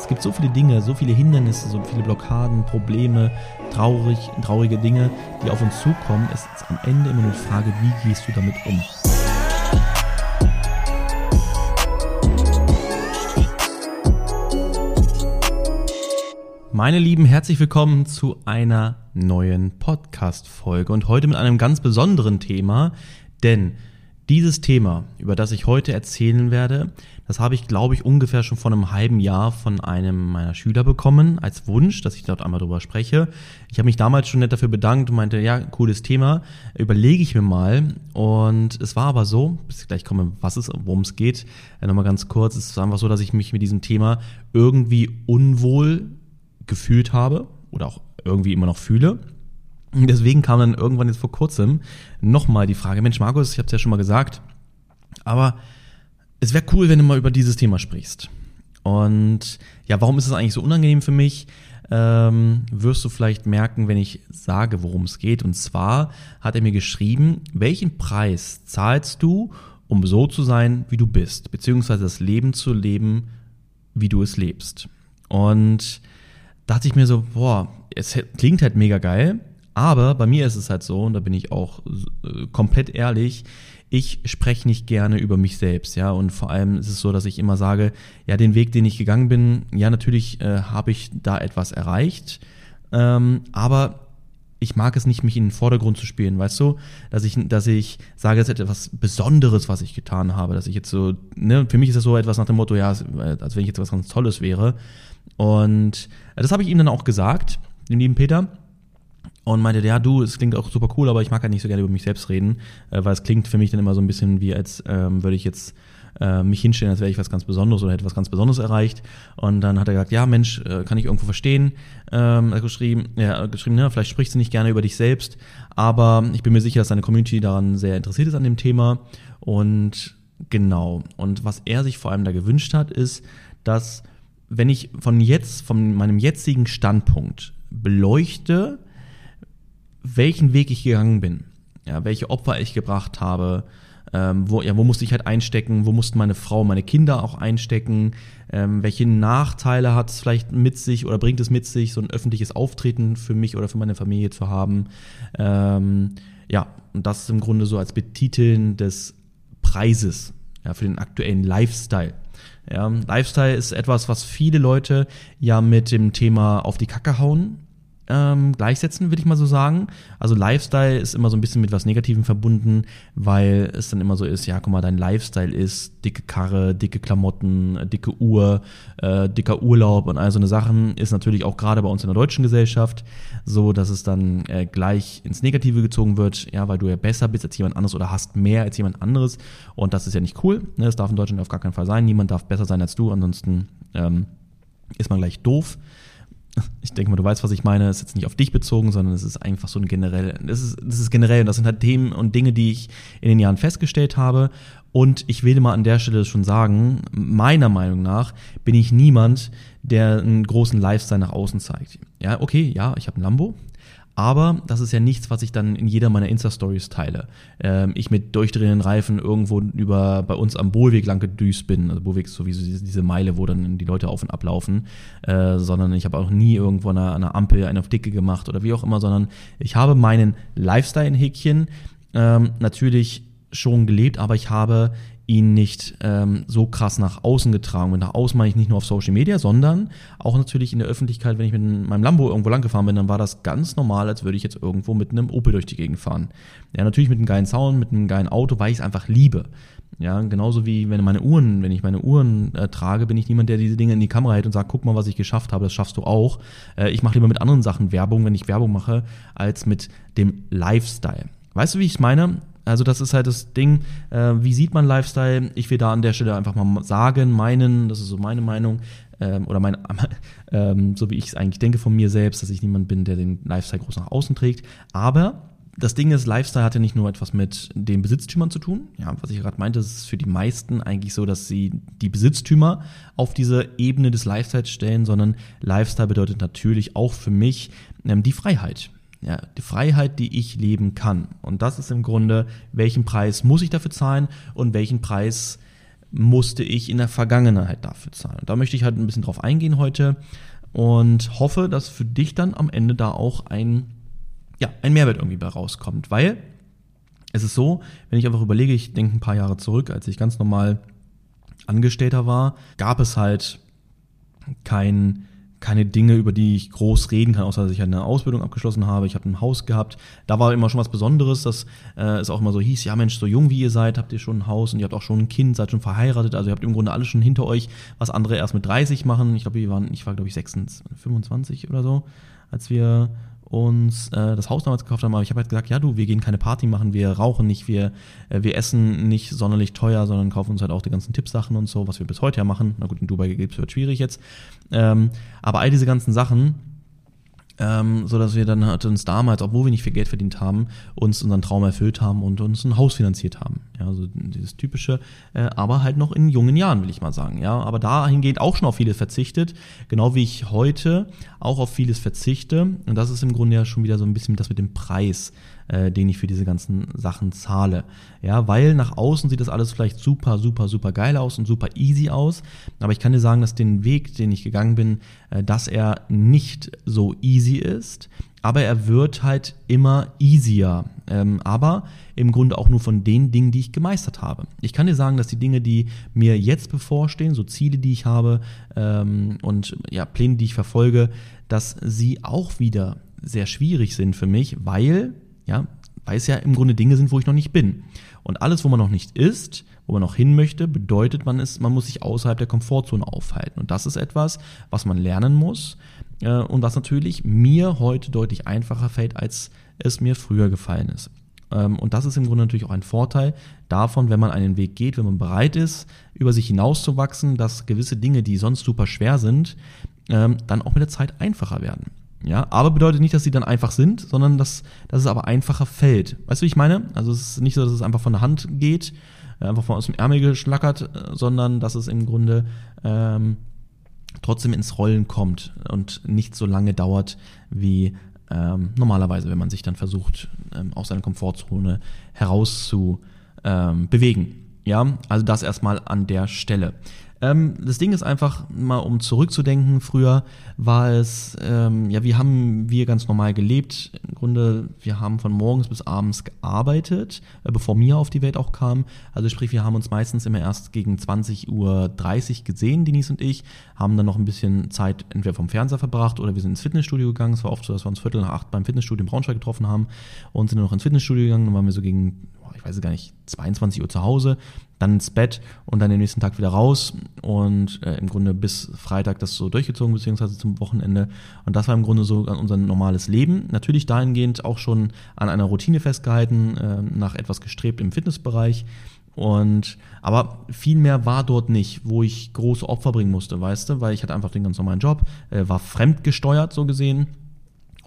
Es gibt so viele Dinge, so viele Hindernisse, so viele Blockaden, Probleme, traurig, traurige Dinge, die auf uns zukommen. Es ist am Ende immer nur die Frage, wie gehst du damit um? Meine Lieben, herzlich willkommen zu einer neuen Podcast-Folge und heute mit einem ganz besonderen Thema, denn dieses Thema, über das ich heute erzählen werde, das habe ich, glaube ich, ungefähr schon vor einem halben Jahr von einem meiner Schüler bekommen, als Wunsch, dass ich dort einmal drüber spreche. Ich habe mich damals schon nett dafür bedankt und meinte, ja, cooles Thema, überlege ich mir mal. Und es war aber so, bis ich gleich komme, was es, worum es geht, äh, nochmal ganz kurz, es ist einfach so, dass ich mich mit diesem Thema irgendwie unwohl gefühlt habe oder auch irgendwie immer noch fühle. Deswegen kam dann irgendwann jetzt vor kurzem nochmal die Frage, Mensch Markus, ich habe es ja schon mal gesagt, aber es wäre cool, wenn du mal über dieses Thema sprichst. Und ja, warum ist es eigentlich so unangenehm für mich? Ähm, wirst du vielleicht merken, wenn ich sage, worum es geht. Und zwar hat er mir geschrieben, welchen Preis zahlst du, um so zu sein, wie du bist, beziehungsweise das Leben zu leben, wie du es lebst. Und da dachte ich mir so, boah, es klingt halt mega geil, aber bei mir ist es halt so, und da bin ich auch äh, komplett ehrlich, ich spreche nicht gerne über mich selbst, ja, und vor allem ist es so, dass ich immer sage, ja, den Weg, den ich gegangen bin, ja, natürlich äh, habe ich da etwas erreicht, ähm, aber ich mag es nicht, mich in den Vordergrund zu spielen, weißt du, dass ich, dass ich sage, es ist etwas Besonderes, was ich getan habe, dass ich jetzt so, ne, für mich ist das so etwas nach dem Motto, ja, als wenn ich jetzt was ganz Tolles wäre. Und das habe ich ihm dann auch gesagt, dem lieben Peter und meinte, ja, du, es klingt auch super cool, aber ich mag halt nicht so gerne über mich selbst reden, äh, weil es klingt für mich dann immer so ein bisschen wie, als ähm, würde ich jetzt äh, mich hinstellen, als wäre ich was ganz Besonderes oder hätte was ganz Besonderes erreicht. Und dann hat er gesagt, ja, Mensch, äh, kann ich irgendwo verstehen. Ähm, hat geschrieben, ja, geschrieben, ne, vielleicht sprichst du nicht gerne über dich selbst, aber ich bin mir sicher, dass deine Community daran sehr interessiert ist an dem Thema. Und genau. Und was er sich vor allem da gewünscht hat, ist, dass wenn ich von jetzt, von meinem jetzigen Standpunkt beleuchte, welchen Weg ich gegangen bin, ja, welche Opfer ich gebracht habe, ähm, wo, ja, wo musste ich halt einstecken, wo mussten meine Frau, meine Kinder auch einstecken, ähm, welche Nachteile hat es vielleicht mit sich oder bringt es mit sich, so ein öffentliches Auftreten für mich oder für meine Familie zu haben. Ähm, ja, und das ist im Grunde so als Betiteln des Preises ja, für den aktuellen Lifestyle. Ja, Lifestyle ist etwas, was viele Leute ja mit dem Thema auf die Kacke hauen ähm, gleichsetzen, würde ich mal so sagen. Also Lifestyle ist immer so ein bisschen mit was Negativem verbunden, weil es dann immer so ist, ja, guck mal, dein Lifestyle ist dicke Karre, dicke Klamotten, dicke Uhr, äh, dicker Urlaub und all so eine Sachen ist natürlich auch gerade bei uns in der deutschen Gesellschaft so, dass es dann äh, gleich ins Negative gezogen wird, ja, weil du ja besser bist als jemand anderes oder hast mehr als jemand anderes und das ist ja nicht cool. Ne? Das darf in Deutschland auf gar keinen Fall sein. Niemand darf besser sein als du, ansonsten ähm, ist man gleich doof ich denke mal, du weißt, was ich meine, es ist jetzt nicht auf dich bezogen, sondern es ist einfach so ein generell, das ist, das ist generell, das sind halt Themen und Dinge, die ich in den Jahren festgestellt habe. Und ich will mal an der Stelle schon sagen, meiner Meinung nach bin ich niemand, der einen großen Lifestyle nach außen zeigt. Ja, okay, ja, ich habe ein Lambo, aber das ist ja nichts, was ich dann in jeder meiner Insta-Stories teile. Ähm, ich mit durchdrehenden Reifen irgendwo über bei uns am Bohlweg lang gedüst bin. Also Bohlweg ist sowieso diese Meile, wo dann die Leute auf und ablaufen. Äh, sondern ich habe auch nie irgendwo an einer, Ampel eine auf Dicke gemacht oder wie auch immer, sondern ich habe meinen Lifestyle in Häkchen ähm, natürlich schon gelebt, aber ich habe ihn nicht ähm, so krass nach außen getragen. Und nach außen meine ich nicht nur auf Social Media, sondern auch natürlich in der Öffentlichkeit, wenn ich mit meinem Lambo irgendwo lang gefahren bin, dann war das ganz normal, als würde ich jetzt irgendwo mit einem Opel durch die Gegend fahren. Ja, natürlich mit einem geilen Sound, mit einem geilen Auto, weil ich es einfach liebe. Ja, genauso wie wenn meine Uhren, wenn ich meine Uhren äh, trage, bin ich niemand, der diese Dinge in die Kamera hält und sagt, guck mal, was ich geschafft habe, das schaffst du auch. Äh, ich mache lieber mit anderen Sachen Werbung, wenn ich Werbung mache, als mit dem Lifestyle. Weißt du, wie ich es meine? Also das ist halt das Ding, äh, wie sieht man Lifestyle? Ich will da an der Stelle einfach mal sagen, meinen, das ist so meine Meinung, ähm, oder mein, ähm, so wie ich es eigentlich denke von mir selbst, dass ich niemand bin, der den Lifestyle groß nach außen trägt. Aber das Ding ist, Lifestyle hat ja nicht nur etwas mit den Besitztümern zu tun. Ja, was ich gerade meinte, ist für die meisten eigentlich so, dass sie die Besitztümer auf diese Ebene des Lifestyles stellen, sondern Lifestyle bedeutet natürlich auch für mich ähm, die Freiheit. Ja, die Freiheit, die ich leben kann. Und das ist im Grunde, welchen Preis muss ich dafür zahlen und welchen Preis musste ich in der Vergangenheit dafür zahlen. Und da möchte ich halt ein bisschen drauf eingehen heute und hoffe, dass für dich dann am Ende da auch ein, ja, ein Mehrwert irgendwie bei rauskommt, weil es ist so, wenn ich einfach überlege, ich denke ein paar Jahre zurück, als ich ganz normal Angestellter war, gab es halt kein keine Dinge, über die ich groß reden kann, außer dass ich eine Ausbildung abgeschlossen habe. Ich habe ein Haus gehabt. Da war immer schon was Besonderes, dass äh, es auch immer so hieß, ja Mensch, so jung wie ihr seid, habt ihr schon ein Haus und ihr habt auch schon ein Kind, seid schon verheiratet. Also ihr habt im Grunde alles schon hinter euch, was andere erst mit 30 machen. Ich glaube, wir waren, ich war glaube ich 26, 25 oder so, als wir uns äh, das Haus damals gekauft haben, aber ich habe halt gesagt, ja du, wir gehen keine Party machen, wir rauchen nicht, wir, äh, wir essen nicht sonderlich teuer, sondern kaufen uns halt auch die ganzen Tippsachen und so, was wir bis heute ja machen. Na gut, in Dubai wird schwierig jetzt. Ähm, aber all diese ganzen Sachen, ähm, so dass wir dann halt uns damals, obwohl wir nicht viel Geld verdient haben, uns unseren Traum erfüllt haben und uns ein Haus finanziert haben. Ja, also dieses typische, äh, aber halt noch in jungen Jahren, will ich mal sagen. Ja, aber dahingehend auch schon auf vieles verzichtet, genau wie ich heute auch auf vieles verzichte. Und das ist im Grunde ja schon wieder so ein bisschen das mit dem Preis äh, den ich für diese ganzen Sachen zahle. Ja, weil nach außen sieht das alles vielleicht super, super, super geil aus und super easy aus. Aber ich kann dir sagen, dass den Weg, den ich gegangen bin, äh, dass er nicht so easy ist. Aber er wird halt immer easier. Ähm, aber im Grunde auch nur von den Dingen, die ich gemeistert habe. Ich kann dir sagen, dass die Dinge, die mir jetzt bevorstehen, so Ziele, die ich habe ähm, und ja, Pläne, die ich verfolge, dass sie auch wieder sehr schwierig sind für mich, weil ja, weil es ja im Grunde Dinge sind, wo ich noch nicht bin. Und alles, wo man noch nicht ist, wo man noch hin möchte, bedeutet, man ist, man muss sich außerhalb der Komfortzone aufhalten. Und das ist etwas, was man lernen muss äh, und was natürlich mir heute deutlich einfacher fällt, als es mir früher gefallen ist. Ähm, und das ist im Grunde natürlich auch ein Vorteil davon, wenn man einen Weg geht, wenn man bereit ist, über sich hinauszuwachsen, dass gewisse Dinge, die sonst super schwer sind, ähm, dann auch mit der Zeit einfacher werden. Ja, aber bedeutet nicht, dass sie dann einfach sind, sondern dass, dass es aber einfacher fällt. Weißt du, wie ich meine? Also es ist nicht so, dass es einfach von der Hand geht, äh, einfach von aus dem Ärmel geschlackert, äh, sondern dass es im Grunde ähm, trotzdem ins Rollen kommt und nicht so lange dauert wie ähm, normalerweise, wenn man sich dann versucht, ähm, aus seiner Komfortzone heraus zu bewegen. Ja, also das erstmal an der Stelle. Ähm, das Ding ist einfach, mal um zurückzudenken, früher war es, ähm, ja, wie haben wir ganz normal gelebt. Im Grunde, wir haben von morgens bis abends gearbeitet, äh, bevor Mia auf die Welt auch kam. Also sprich, wir haben uns meistens immer erst gegen 20.30 Uhr gesehen, Denise und ich, haben dann noch ein bisschen Zeit entweder vom Fernseher verbracht oder wir sind ins Fitnessstudio gegangen. Es war oft so, dass wir uns Viertel nach acht beim Fitnessstudio in Braunschweig getroffen haben und sind dann noch ins Fitnessstudio gegangen. Dann waren wir so gegen ich weiß gar nicht, 22 Uhr zu Hause, dann ins Bett und dann den nächsten Tag wieder raus und äh, im Grunde bis Freitag das so durchgezogen, beziehungsweise zum Wochenende. Und das war im Grunde so unser normales Leben. Natürlich dahingehend auch schon an einer Routine festgehalten, äh, nach etwas gestrebt im Fitnessbereich. Und aber viel mehr war dort nicht, wo ich große Opfer bringen musste, weißt du, weil ich hatte einfach den ganz normalen Job, äh, war fremdgesteuert so gesehen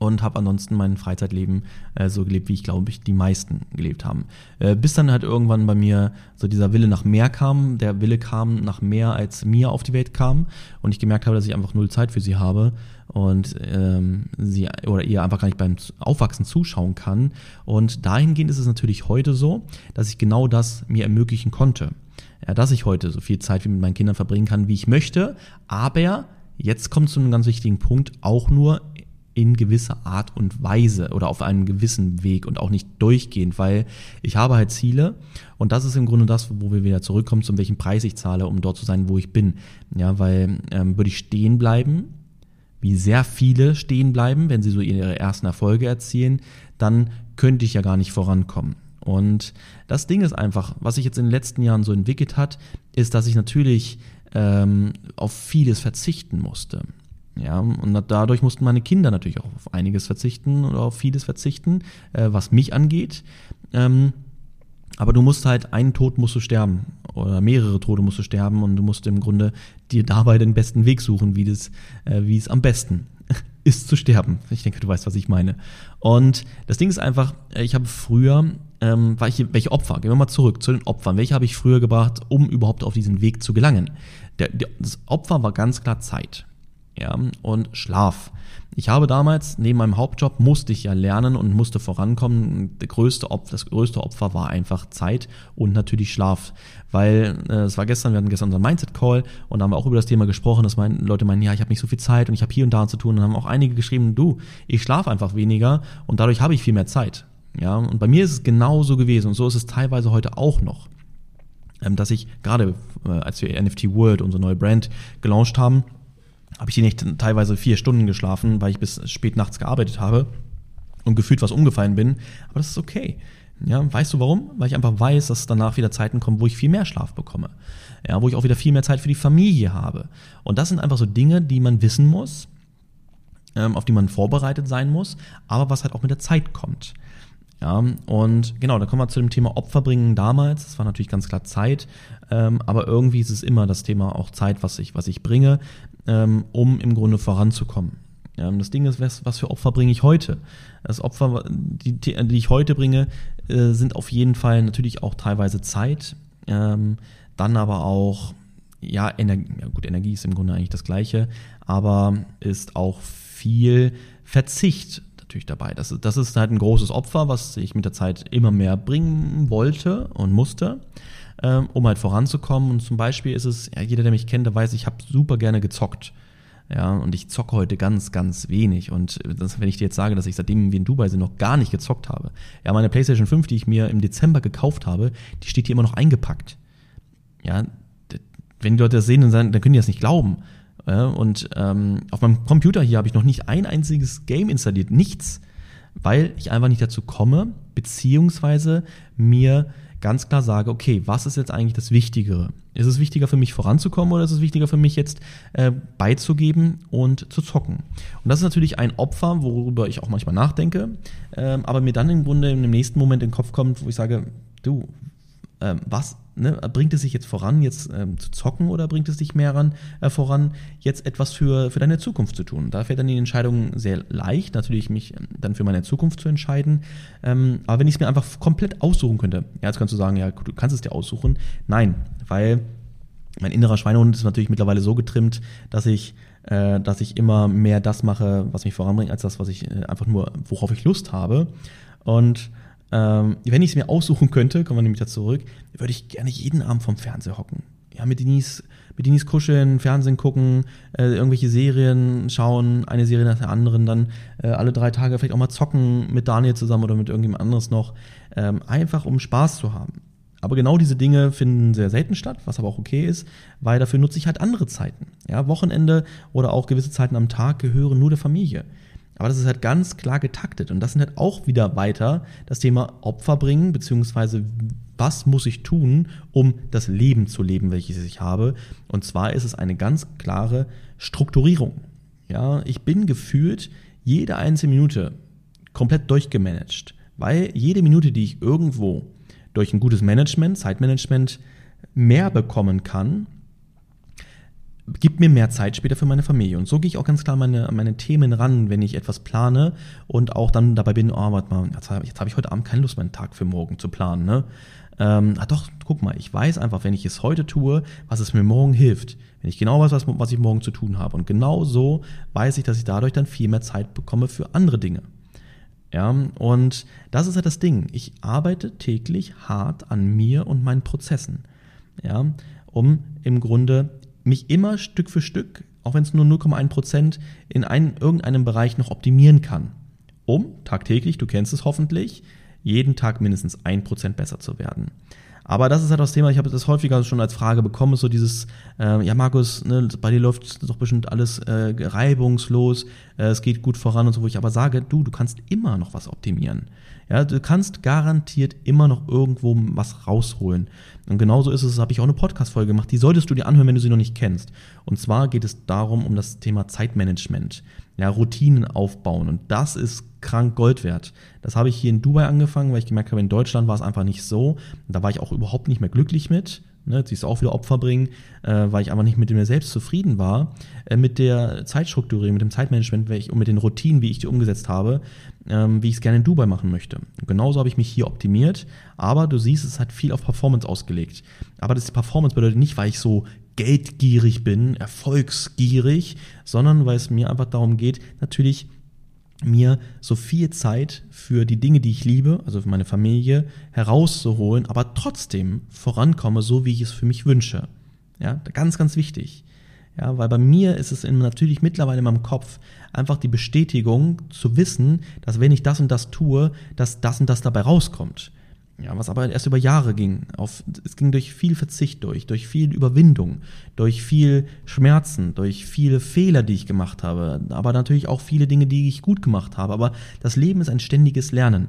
und habe ansonsten mein Freizeitleben äh, so gelebt, wie ich glaube ich die meisten gelebt haben. Äh, bis dann halt irgendwann bei mir so dieser Wille nach mehr kam, der Wille kam nach mehr als mir auf die Welt kam und ich gemerkt habe, dass ich einfach null Zeit für sie habe und ähm, sie oder ihr einfach gar nicht beim Aufwachsen zuschauen kann. Und dahingehend ist es natürlich heute so, dass ich genau das mir ermöglichen konnte. Ja, dass ich heute so viel Zeit wie mit meinen Kindern verbringen kann, wie ich möchte, aber Jetzt kommt zu einem ganz wichtigen Punkt, auch nur in gewisser Art und Weise oder auf einem gewissen Weg und auch nicht durchgehend, weil ich habe halt Ziele und das ist im Grunde das, wo wir wieder zurückkommen, zu welchem Preis ich zahle, um dort zu sein, wo ich bin. Ja, weil ähm, würde ich stehen bleiben, wie sehr viele stehen bleiben, wenn sie so ihre ersten Erfolge erzielen, dann könnte ich ja gar nicht vorankommen. Und das Ding ist einfach, was sich jetzt in den letzten Jahren so entwickelt hat, ist, dass ich natürlich ähm, auf vieles verzichten musste. Ja, und dadurch mussten meine Kinder natürlich auch auf einiges verzichten oder auf vieles verzichten, äh, was mich angeht. Ähm, aber du musst halt, einen Tod musst du sterben oder mehrere Tode musst du sterben und du musst im Grunde dir dabei den besten Weg suchen, wie, das, äh, wie es am besten ist zu sterben. Ich denke, du weißt, was ich meine. Und das Ding ist einfach, äh, ich habe früher, ähm, welche, welche Opfer, gehen wir mal zurück zu den Opfern, welche habe ich früher gebracht, um überhaupt auf diesen Weg zu gelangen? Der, der, das Opfer war ganz klar Zeit. Ja, und Schlaf. Ich habe damals, neben meinem Hauptjob, musste ich ja lernen und musste vorankommen. Der größte Opfer, das größte Opfer war einfach Zeit und natürlich Schlaf. Weil äh, es war gestern, wir hatten gestern unseren Mindset-Call und da haben wir auch über das Thema gesprochen, dass mein, Leute meinen, ja, ich habe nicht so viel Zeit und ich habe hier und da zu tun. Und dann haben auch einige geschrieben, du, ich schlafe einfach weniger und dadurch habe ich viel mehr Zeit. Ja, und bei mir ist es genauso gewesen und so ist es teilweise heute auch noch. Ähm, dass ich gerade, äh, als wir NFT World, unsere neue Brand, gelauncht haben, habe ich die nicht teilweise vier Stunden geschlafen, weil ich bis spät nachts gearbeitet habe und gefühlt was umgefallen bin. Aber das ist okay. Ja, weißt du warum? Weil ich einfach weiß, dass danach wieder Zeiten kommen, wo ich viel mehr Schlaf bekomme. Ja, wo ich auch wieder viel mehr Zeit für die Familie habe. Und das sind einfach so Dinge, die man wissen muss, ähm, auf die man vorbereitet sein muss, aber was halt auch mit der Zeit kommt. Ja, und genau, da kommen wir zu dem Thema Opfer bringen damals. Das war natürlich ganz klar Zeit, ähm, aber irgendwie ist es immer das Thema auch Zeit, was ich, was ich bringe, ähm, um im Grunde voranzukommen. Ja, das Ding ist, was, was für Opfer bringe ich heute? Das Opfer, die, die ich heute bringe, äh, sind auf jeden Fall natürlich auch teilweise Zeit, ähm, dann aber auch, ja, Energie, ja gut, Energie ist im Grunde eigentlich das Gleiche, aber ist auch viel Verzicht natürlich dabei. Das, das ist halt ein großes Opfer, was ich mit der Zeit immer mehr bringen wollte und musste, ähm, um halt voranzukommen. Und zum Beispiel ist es, ja, jeder, der mich kennt, der weiß, ich habe super gerne gezockt. Ja, und ich zocke heute ganz, ganz wenig. Und das, wenn ich dir jetzt sage, dass ich seitdem wir in Dubai sind noch gar nicht gezockt habe. Ja, meine PlayStation 5, die ich mir im Dezember gekauft habe, die steht hier immer noch eingepackt. Ja, wenn die Leute das sehen, dann, dann können die das nicht glauben. Ja, und ähm, auf meinem Computer hier habe ich noch nicht ein einziges Game installiert, nichts, weil ich einfach nicht dazu komme, beziehungsweise mir ganz klar sage, okay, was ist jetzt eigentlich das Wichtigere? Ist es wichtiger für mich voranzukommen oder ist es wichtiger für mich jetzt äh, beizugeben und zu zocken? Und das ist natürlich ein Opfer, worüber ich auch manchmal nachdenke, äh, aber mir dann im Grunde im nächsten Moment in den Kopf kommt, wo ich sage, du, äh, was ne, bringt es sich jetzt voran, jetzt ähm, zu zocken oder bringt es dich mehr ran, äh, voran, jetzt etwas für, für deine Zukunft zu tun? Da fällt dann die Entscheidung sehr leicht, natürlich mich ähm, dann für meine Zukunft zu entscheiden. Ähm, aber wenn ich es mir einfach komplett aussuchen könnte, ja, jetzt kannst du sagen, ja, du kannst es dir aussuchen. Nein, weil mein innerer Schweinehund ist natürlich mittlerweile so getrimmt, dass ich äh, dass ich immer mehr das mache, was mich voranbringt, als das, was ich äh, einfach nur, worauf ich Lust habe. Und ähm, wenn ich es mir aussuchen könnte, kommen wir nämlich da zurück, würde ich gerne jeden Abend vom Fernseher hocken. Ja, mit Denise, mit Denise kuscheln, Fernsehen gucken, äh, irgendwelche Serien schauen, eine Serie nach der anderen, dann äh, alle drei Tage vielleicht auch mal zocken mit Daniel zusammen oder mit irgendjemand anderes noch, ähm, einfach um Spaß zu haben. Aber genau diese Dinge finden sehr selten statt, was aber auch okay ist, weil dafür nutze ich halt andere Zeiten. Ja, Wochenende oder auch gewisse Zeiten am Tag gehören nur der Familie. Aber das ist halt ganz klar getaktet. Und das sind halt auch wieder weiter das Thema Opfer bringen, beziehungsweise was muss ich tun, um das Leben zu leben, welches ich habe. Und zwar ist es eine ganz klare Strukturierung. Ja, ich bin gefühlt jede einzelne Minute komplett durchgemanagt, weil jede Minute, die ich irgendwo durch ein gutes Management, Zeitmanagement mehr bekommen kann, gibt mir mehr Zeit später für meine Familie. Und so gehe ich auch ganz klar meine, meine Themen ran, wenn ich etwas plane und auch dann dabei bin, oh, warte mal, jetzt habe hab ich heute Abend keine Lust, meinen Tag für morgen zu planen. Ne? Ähm, ah doch, guck mal, ich weiß einfach, wenn ich es heute tue, was es mir morgen hilft. Wenn ich genau weiß, was, was ich morgen zu tun habe. Und genau so weiß ich, dass ich dadurch dann viel mehr Zeit bekomme für andere Dinge. Ja, und das ist halt das Ding. Ich arbeite täglich hart an mir und meinen Prozessen. Ja, um im Grunde mich immer Stück für Stück, auch wenn es nur 0,1 Prozent, in einen, irgendeinem Bereich noch optimieren kann, um tagtäglich, du kennst es hoffentlich, jeden Tag mindestens ein Prozent besser zu werden. Aber das ist halt das Thema, ich habe das häufiger schon als Frage bekommen, so dieses, äh, ja Markus, ne, bei dir läuft doch bestimmt alles äh, reibungslos, äh, es geht gut voran und so, wo ich aber sage, du, du kannst immer noch was optimieren. Ja, du kannst garantiert immer noch irgendwo was rausholen. Und genauso ist es, habe ich auch eine Podcast-Folge gemacht, die solltest du dir anhören, wenn du sie noch nicht kennst. Und zwar geht es darum, um das Thema Zeitmanagement. Ja, Routinen aufbauen. Und das ist krank Gold wert. Das habe ich hier in Dubai angefangen, weil ich gemerkt habe, in Deutschland war es einfach nicht so. Da war ich auch überhaupt nicht mehr glücklich mit. Ne, siehst du auch wieder Opfer bringen, äh, weil ich einfach nicht mit mir selbst zufrieden war, äh, mit der Zeitstrukturierung, mit dem Zeitmanagement ich, und mit den Routinen, wie ich die umgesetzt habe, ähm, wie ich es gerne in Dubai machen möchte. Genauso habe ich mich hier optimiert, aber du siehst, es hat viel auf Performance ausgelegt. Aber das Performance bedeutet nicht, weil ich so geldgierig bin, erfolgsgierig, sondern weil es mir einfach darum geht, natürlich mir so viel Zeit für die Dinge, die ich liebe, also für meine Familie, herauszuholen, aber trotzdem vorankomme, so wie ich es für mich wünsche. Ja, ganz, ganz wichtig. Ja, weil bei mir ist es natürlich mittlerweile in meinem Kopf einfach die Bestätigung zu wissen, dass wenn ich das und das tue, dass das und das dabei rauskommt. Ja, was aber erst über Jahre ging. Auf, es ging durch viel Verzicht durch, durch viel Überwindung, durch viel Schmerzen, durch viele Fehler, die ich gemacht habe, aber natürlich auch viele Dinge, die ich gut gemacht habe. Aber das Leben ist ein ständiges Lernen.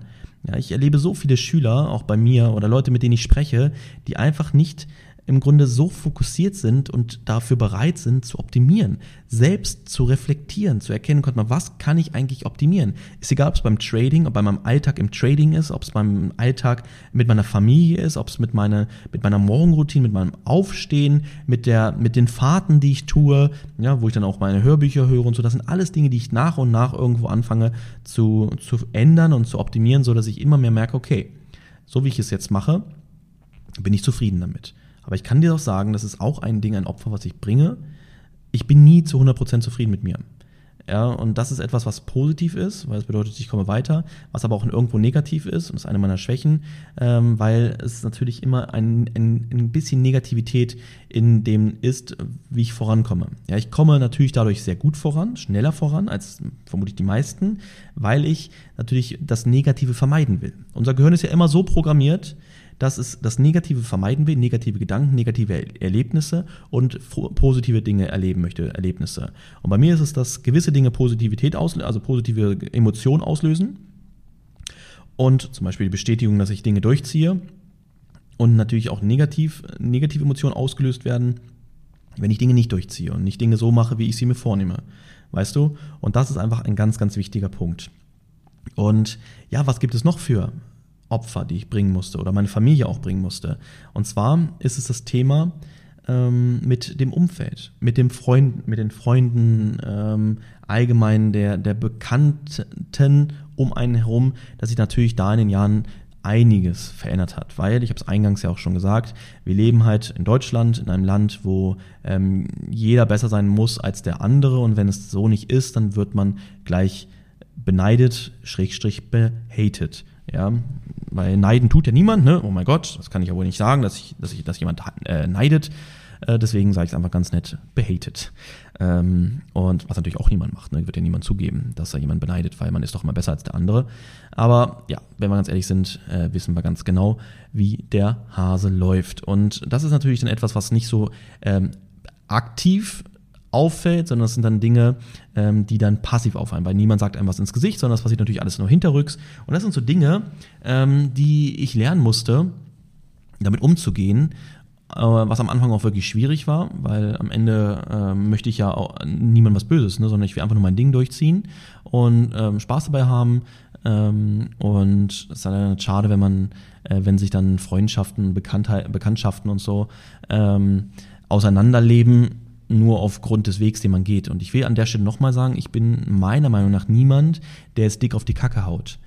Ja, ich erlebe so viele Schüler, auch bei mir oder Leute, mit denen ich spreche, die einfach nicht im Grunde so fokussiert sind und dafür bereit sind zu optimieren, selbst zu reflektieren, zu erkennen, was kann ich eigentlich optimieren? Ist egal, ob es beim Trading, ob bei meinem Alltag im Trading ist, ob es beim Alltag mit meiner Familie ist, ob es mit meiner, mit meiner Morgenroutine, mit meinem Aufstehen, mit der, mit den Fahrten, die ich tue, ja, wo ich dann auch meine Hörbücher höre und so. Das sind alles Dinge, die ich nach und nach irgendwo anfange zu, zu ändern und zu optimieren, so dass ich immer mehr merke, okay, so wie ich es jetzt mache, bin ich zufrieden damit. Aber ich kann dir auch sagen, das ist auch ein Ding, ein Opfer, was ich bringe. Ich bin nie zu 100% zufrieden mit mir. Ja, und das ist etwas, was positiv ist, weil es bedeutet, ich komme weiter, was aber auch irgendwo negativ ist, und ist eine meiner Schwächen, ähm, weil es natürlich immer ein, ein, ein bisschen Negativität in dem ist, wie ich vorankomme. Ja, ich komme natürlich dadurch sehr gut voran, schneller voran als vermutlich die meisten, weil ich natürlich das Negative vermeiden will. Unser Gehirn ist ja immer so programmiert, dass es das Negative vermeiden will, negative Gedanken, negative Erlebnisse und positive Dinge erleben möchte, Erlebnisse. Und bei mir ist es, dass gewisse Dinge Positivität auslösen, also positive Emotionen auslösen. Und zum Beispiel die Bestätigung, dass ich Dinge durchziehe. Und natürlich auch negativ, negative Emotionen ausgelöst werden, wenn ich Dinge nicht durchziehe und nicht Dinge so mache, wie ich sie mir vornehme. Weißt du? Und das ist einfach ein ganz, ganz wichtiger Punkt. Und ja, was gibt es noch für Opfer, die ich bringen musste oder meine Familie auch bringen musste. Und zwar ist es das Thema ähm, mit dem Umfeld, mit dem Freund, mit den Freunden, ähm, allgemein der, der Bekannten um einen herum, dass sich natürlich da in den Jahren einiges verändert hat, weil ich habe es eingangs ja auch schon gesagt, wir leben halt in Deutschland, in einem Land, wo ähm, jeder besser sein muss als der andere und wenn es so nicht ist, dann wird man gleich beneidet, schrägstrich behatet. Ja, weil neiden tut ja niemand, ne? Oh mein Gott, das kann ich ja wohl nicht sagen, dass ich, dass ich, dass jemand äh, neidet. Äh, deswegen sage ich es einfach ganz nett, behatet. Ähm, und was natürlich auch niemand macht, ne? Wird ja niemand zugeben, dass er jemand beneidet, weil man ist doch immer besser als der andere. Aber ja, wenn wir ganz ehrlich sind, äh, wissen wir ganz genau, wie der Hase läuft. Und das ist natürlich dann etwas, was nicht so ähm, aktiv auffällt, sondern das sind dann Dinge, ähm, die dann passiv auffallen, weil niemand sagt einem was ins Gesicht, sondern das passiert natürlich alles nur hinterrücks. Und das sind so Dinge, ähm, die ich lernen musste, damit umzugehen, äh, was am Anfang auch wirklich schwierig war, weil am Ende äh, möchte ich ja auch niemand was Böses, ne, sondern ich will einfach nur mein Ding durchziehen und ähm, Spaß dabei haben. Ähm, und es ist dann schade, wenn man, äh, wenn sich dann Freundschaften, Bekanntheit, Bekanntschaften und so ähm, auseinanderleben, nur aufgrund des Wegs, den man geht. Und ich will an der Stelle nochmal sagen, ich bin meiner Meinung nach niemand, der es dick auf die Kacke haut.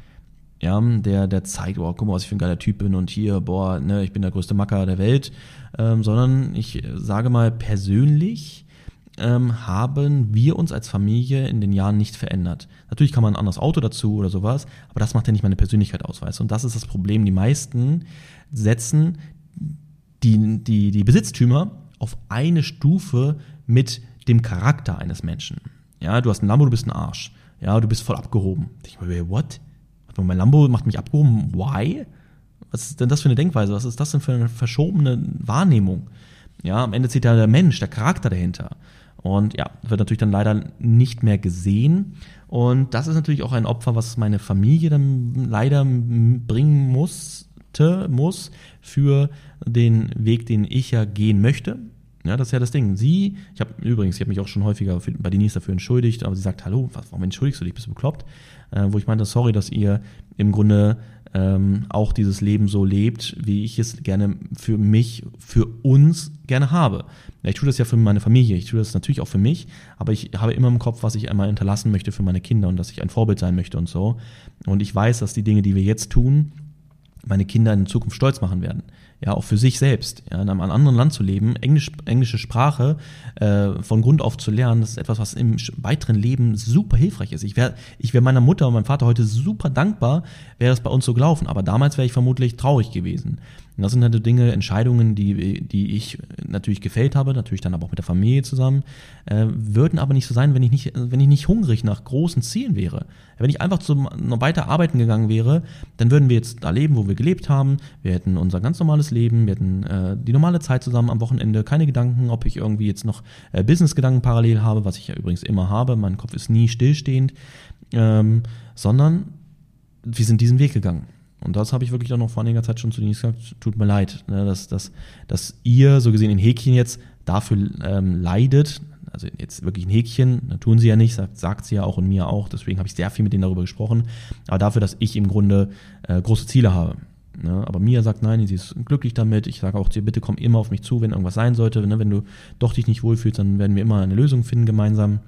Ja, der, der zeigt, boah, guck mal, was ich für ein geiler Typ bin und hier, boah, ne, ich bin der größte Macker der Welt, ähm, sondern ich sage mal persönlich, ähm, haben wir uns als Familie in den Jahren nicht verändert. Natürlich kann man ein anderes Auto dazu oder sowas, aber das macht ja nicht meine Persönlichkeit aus, weißt Und das ist das Problem. Die meisten setzen die, die, die Besitztümer auf eine Stufe mit dem Charakter eines Menschen. Ja, du hast ein Lambo, du bist ein Arsch. Ja, du bist voll abgehoben. Ich mir, what? Mein Lambo macht mich abgehoben. Why? Was ist denn das für eine Denkweise? Was ist das denn für eine verschobene Wahrnehmung? Ja, am Ende zählt ja der Mensch, der Charakter dahinter. Und ja, wird natürlich dann leider nicht mehr gesehen. Und das ist natürlich auch ein Opfer, was meine Familie dann leider bringen musste, muss für den Weg, den ich ja gehen möchte. Ja, das ist ja das Ding. Sie, ich habe übrigens, ich habe mich auch schon häufiger für, bei Denise dafür entschuldigt, aber sie sagt, hallo, was, warum entschuldigst du dich, bist du bekloppt? Äh, wo ich meinte, sorry, dass ihr im Grunde ähm, auch dieses Leben so lebt, wie ich es gerne für mich, für uns gerne habe. Ja, ich tue das ja für meine Familie, ich tue das natürlich auch für mich, aber ich habe immer im Kopf, was ich einmal hinterlassen möchte für meine Kinder und dass ich ein Vorbild sein möchte und so. Und ich weiß, dass die Dinge, die wir jetzt tun, meine Kinder in Zukunft stolz machen werden. ja, auch für sich selbst, ja, in einem anderen Land zu leben, Englisch, englische Sprache äh, von Grund auf zu lernen, das ist etwas, was im weiteren Leben super hilfreich ist. Ich wäre ich wär meiner Mutter und meinem Vater heute super dankbar, wäre das bei uns so gelaufen, aber damals wäre ich vermutlich traurig gewesen. Und das sind halt Dinge, Entscheidungen, die, die ich natürlich gefällt habe, natürlich dann aber auch mit der Familie zusammen, äh, würden aber nicht so sein, wenn ich nicht, wenn ich nicht hungrig nach großen Zielen wäre. Wenn ich einfach zum, noch weiter arbeiten gegangen wäre, dann würden wir jetzt da leben, wo wir gelebt haben. Wir hätten unser ganz normales Leben, wir hätten äh, die normale Zeit zusammen am Wochenende, keine Gedanken, ob ich irgendwie jetzt noch äh, Business-Gedanken parallel habe, was ich ja übrigens immer habe. Mein Kopf ist nie stillstehend, ähm, sondern wir sind diesen Weg gegangen. Und das habe ich wirklich auch noch vor einiger Zeit schon zu Denise gesagt, tut mir leid, ne, dass, dass, dass ihr so gesehen in Häkchen jetzt dafür ähm, leidet, also jetzt wirklich ein Häkchen, tun sie ja nicht, sagt, sagt sie ja auch und mir auch, deswegen habe ich sehr viel mit denen darüber gesprochen, aber dafür, dass ich im Grunde äh, große Ziele habe. Ne? Aber Mia sagt nein, sie ist glücklich damit. Ich sage auch zu ihr, bitte komm immer auf mich zu, wenn irgendwas sein sollte. Ne? Wenn du doch dich nicht wohlfühlst, dann werden wir immer eine Lösung finden gemeinsam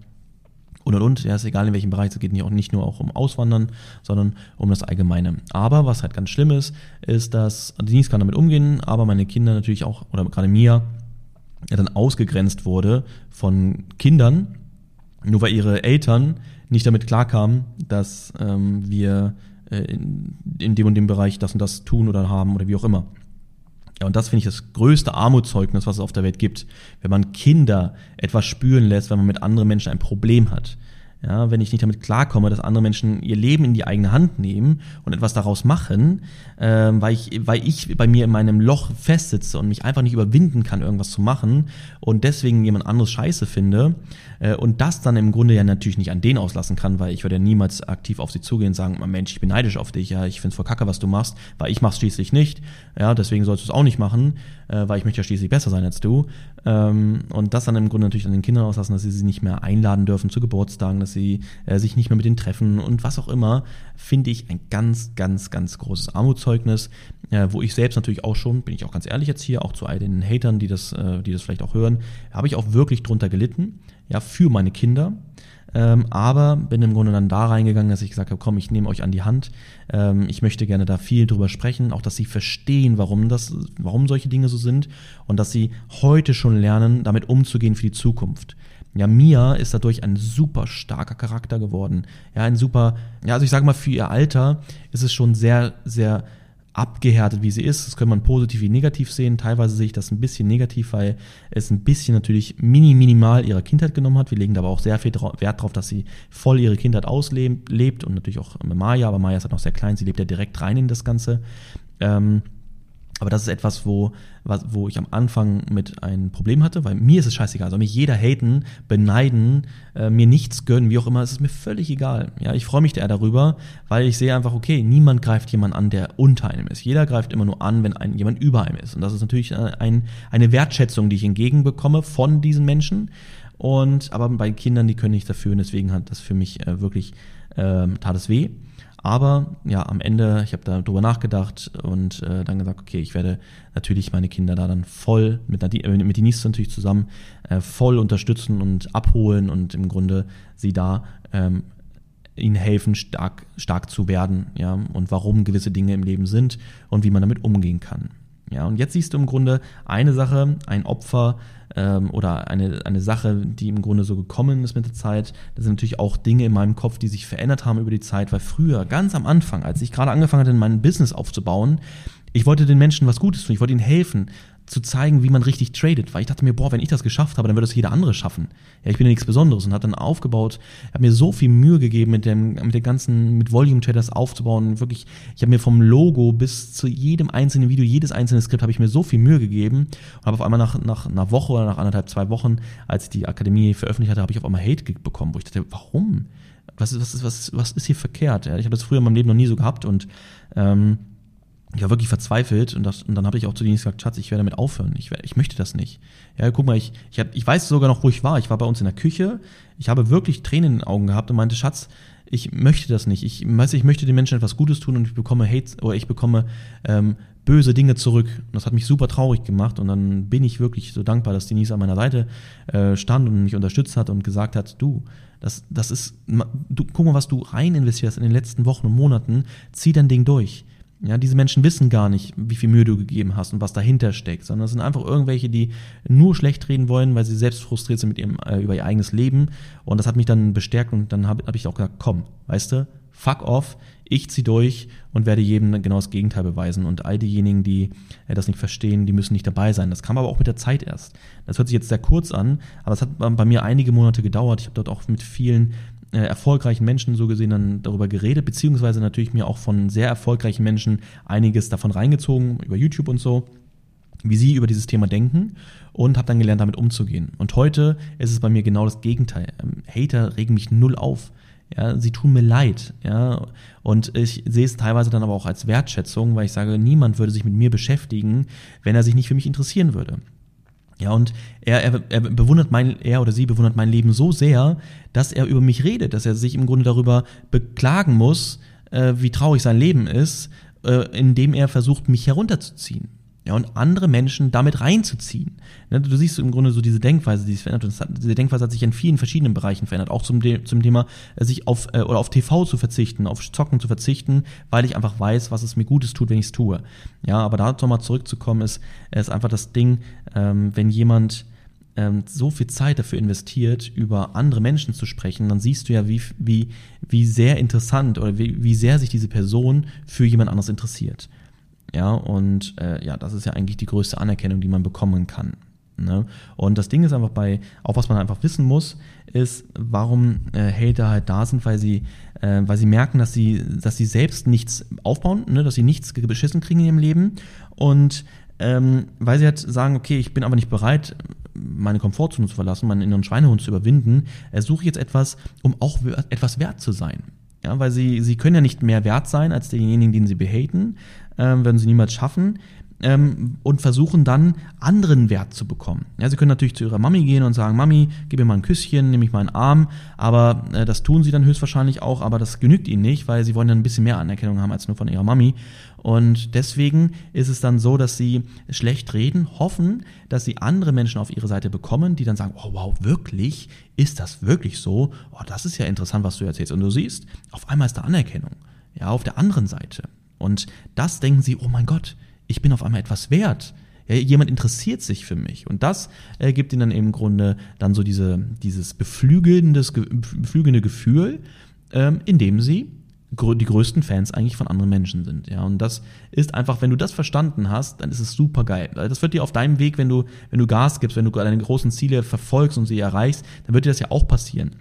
und und und. Ja, ist egal in welchem Bereich, es geht nicht auch nicht nur auch um Auswandern, sondern um das Allgemeine. Aber was halt ganz schlimm ist, ist, dass Denise kann damit umgehen, aber meine Kinder natürlich auch, oder gerade mir, ja, dann ausgegrenzt wurde von Kindern, nur weil ihre Eltern nicht damit klarkamen, dass ähm, wir äh, in, in dem und dem Bereich das und das tun oder haben oder wie auch immer. Ja, und das finde ich das größte Armutszeugnis, was es auf der Welt gibt. Wenn man Kinder etwas spüren lässt, wenn man mit anderen Menschen ein Problem hat. Ja, wenn ich nicht damit klarkomme, dass andere Menschen ihr Leben in die eigene Hand nehmen und etwas daraus machen, äh, weil, ich, weil ich bei mir in meinem Loch festsitze und mich einfach nicht überwinden kann, irgendwas zu machen und deswegen jemand anderes scheiße finde äh, und das dann im Grunde ja natürlich nicht an den auslassen kann, weil ich würde ja niemals aktiv auf sie zugehen und sagen, Mensch, ich bin neidisch auf dich, ja, ich find's voll kacke, was du machst, weil ich mach's schließlich nicht, ja, deswegen sollst du es auch nicht machen, äh, weil ich möchte ja schließlich besser sein als du. ähm, und das dann im Grunde natürlich an den Kindern auslassen, dass sie sie nicht mehr einladen dürfen zu Geburtstagen, dass sie äh, sich nicht mehr mit denen treffen und was auch immer, finde ich ein ganz, ganz, ganz großes Armutszeugnis, äh, wo ich selbst natürlich auch schon, bin ich auch ganz ehrlich jetzt hier, auch zu all den Hatern, die das, äh, die das vielleicht auch hören, habe ich auch wirklich drunter gelitten, ja, für meine Kinder. Ähm, aber bin im Grunde dann da reingegangen, dass ich gesagt habe, komm, ich nehme euch an die Hand. Ähm, ich möchte gerne da viel drüber sprechen, auch dass sie verstehen, warum das, warum solche Dinge so sind und dass sie heute schon lernen, damit umzugehen für die Zukunft. Ja, Mia ist dadurch ein super starker Charakter geworden. Ja, ein super, ja, also ich sage mal, für ihr Alter ist es schon sehr, sehr abgehärtet, wie sie ist. Das kann man positiv wie negativ sehen. Teilweise sehe ich das ein bisschen negativ, weil es ein bisschen natürlich mini minimal ihrer Kindheit genommen hat. Wir legen aber auch sehr viel Wert darauf, dass sie voll ihre Kindheit auslebt und natürlich auch mit Maya, aber Maya ist halt noch sehr klein, sie lebt ja direkt rein in das Ganze. Ähm, aber das ist etwas, wo, wo ich am Anfang mit ein Problem hatte, weil mir ist es scheißegal. Soll mich jeder haten, beneiden, äh, mir nichts gönnen, wie auch immer, es ist mir völlig egal. Ja, ich freue mich eher darüber, weil ich sehe einfach, okay, niemand greift jemand an, der unter einem ist. Jeder greift immer nur an, wenn ein, jemand über einem ist. Und das ist natürlich äh, ein, eine Wertschätzung, die ich entgegenbekomme von diesen Menschen. Und aber bei Kindern, die können nicht dafür und deswegen hat das für mich äh, wirklich äh, tat es weh. Aber ja, am Ende, ich habe da drüber nachgedacht und äh, dann gesagt, okay, ich werde natürlich meine Kinder da dann voll mit, äh, mit Denise natürlich zusammen äh, voll unterstützen und abholen und im Grunde sie da ähm, ihnen helfen, stark, stark zu werden, ja, und warum gewisse Dinge im Leben sind und wie man damit umgehen kann. Ja, und jetzt siehst du im Grunde eine Sache, ein Opfer ähm, oder eine, eine Sache, die im Grunde so gekommen ist mit der Zeit. Das sind natürlich auch Dinge in meinem Kopf, die sich verändert haben über die Zeit, weil früher, ganz am Anfang, als ich gerade angefangen hatte, mein Business aufzubauen, ich wollte den Menschen was Gutes tun, ich wollte ihnen helfen zu zeigen, wie man richtig tradet, weil ich dachte mir, boah, wenn ich das geschafft habe, dann wird das jeder andere schaffen. Ja, ich bin ja nichts Besonderes und hat dann aufgebaut, habe mir so viel Mühe gegeben, mit dem, mit den ganzen, mit Volume Traders aufzubauen. Wirklich, ich habe mir vom Logo bis zu jedem einzelnen Video, jedes einzelne Skript habe ich mir so viel Mühe gegeben und habe auf einmal nach, nach einer Woche oder nach anderthalb, zwei Wochen, als ich die Akademie veröffentlicht hatte, habe ich auf einmal Hate bekommen, wo ich dachte, warum? Was ist, was ist, was, was ist hier verkehrt? Ja, ich habe das früher in meinem Leben noch nie so gehabt und ähm, ich war wirklich verzweifelt und, das, und dann habe ich auch zu denen gesagt, Schatz, ich werde damit aufhören. Ich, ich möchte das nicht. Ja, guck mal, ich, ich, hab, ich weiß sogar noch, wo ich war. Ich war bei uns in der Küche. Ich habe wirklich Tränen in den Augen gehabt und meinte, Schatz, ich möchte das nicht. Ich, weiß, ich möchte den Menschen etwas Gutes tun und ich bekomme Hate oder ich bekomme ähm, böse Dinge zurück. Und das hat mich super traurig gemacht und dann bin ich wirklich so dankbar, dass Denise an meiner Seite äh, stand und mich unterstützt hat und gesagt hat, du, das, das ist, du, guck mal, was du rein investierst in den letzten Wochen und Monaten, zieh dein Ding durch Ja, diese Menschen wissen gar nicht, wie viel Mühe du gegeben hast und was dahinter steckt, sondern es sind einfach irgendwelche, die nur schlecht reden wollen, weil sie selbst frustriert sind mit ihrem, äh, über ihr eigenes Leben. Und das hat mich dann bestärkt und dann habe hab ich auch gesagt, komm, weißt du, fuck off, ich zieh durch und werde jedem genau das Gegenteil beweisen. Und all diejenigen, die äh, das nicht verstehen, die müssen nicht dabei sein. Das kam aber auch mit der Zeit erst. Das hört sich jetzt sehr kurz an, aber es hat bei mir einige Monate gedauert. Ich habe dort auch mit vielen äh, erfolgreichen Menschen so gesehen dann darüber geredet, beziehungsweise natürlich mir auch von sehr erfolgreichen Menschen einiges davon reingezogen, über YouTube und so, wie sie über dieses Thema denken und habe dann gelernt, damit umzugehen. Und heute ist es bei mir genau das Gegenteil. Ähm, Hater regen mich null auf. Ja, sie tun mir leid, ja, und ich sehe es teilweise dann aber auch als Wertschätzung, weil ich sage, niemand würde sich mit mir beschäftigen, wenn er sich nicht für mich interessieren würde. Ja, und er, er, er bewundert mein, er oder sie bewundert mein Leben so sehr, dass er über mich redet, dass er sich im Grunde darüber beklagen muss, äh, wie traurig sein Leben ist, äh, indem er versucht, mich herunterzuziehen ja, und andere Menschen damit reinzuziehen. Ne, du siehst im Grunde so diese Denkweise, die sich verändert. Und hat, diese Denkweise hat sich in vielen verschiedenen Bereichen verändert. Auch zum, zum Thema, äh, sich auf äh, oder auf TV zu verzichten, auf Zocken zu verzichten, weil ich einfach weiß, was es mir Gutes tut, wenn ich es tue. Ja, aber da nochmal zurückzukommen, ist, ist einfach das Ding, ähm, wenn jemand ähm, so viel Zeit dafür investiert, über andere Menschen zu sprechen, dann siehst du ja, wie, wie, wie sehr interessant oder wie, wie sehr sich diese Person für jemand anderes interessiert. Ja, und äh, ja, das ist ja eigentlich die größte Anerkennung, die man bekommen kann. Ne? Und das Ding ist einfach bei, auch was man einfach wissen muss, ist, warum äh, Hater halt da sind, weil sie, äh, weil sie merken, dass sie, dass sie selbst nichts aufbauen, ne? dass sie nichts beschissen kriegen in ihrem Leben und ähm, weil sie halt sagen, okay, ich bin aber nicht bereit, meine Komfortzone zu verlassen, meinen inneren Schweinehund zu überwinden, äh, suche jetzt etwas, um auch etwas wert zu sein. Ja, weil sie, sie können ja nicht mehr wert sein als diejenigen, den sie behaten, ähm, werden sie niemals schaffen. Ähm, und versuchen dann anderen Wert zu bekommen. Ja, sie können natürlich zu ihrer Mami gehen und sagen, Mami, gib mir mal ein Küsschen, nehme ich mal einen Arm, aber äh, das tun sie dann höchstwahrscheinlich auch, aber das genügt ihnen nicht, weil sie wollen dann ein bisschen mehr Anerkennung haben als nur von ihrer Mami. Und deswegen ist es dann so, dass sie schlecht reden, hoffen, dass sie andere Menschen auf ihre Seite bekommen, die dann sagen, oh wow, wirklich? Ist das wirklich so? Oh, das ist ja interessant, was du erzählst. Und du siehst, auf einmal ist da Anerkennung. Ja, auf der anderen Seite. Und das denken sie, oh mein Gott, ich bin auf einmal etwas wert. Ja, jemand interessiert sich für mich. Und das äh, gibt ihnen dann im Grunde dann so diese, dieses beflügelndes, beflügelnde Gefühl, ähm, indem sie die größten Fans eigentlich von anderen Menschen sind. Ja, und das ist einfach, wenn du das verstanden hast, dann ist es super geil. Das wird dir auf deinem Weg, wenn du, wenn du Gas gibst, wenn du deine großen Ziele verfolgst und sie erreichst, dann wird dir das ja auch passieren.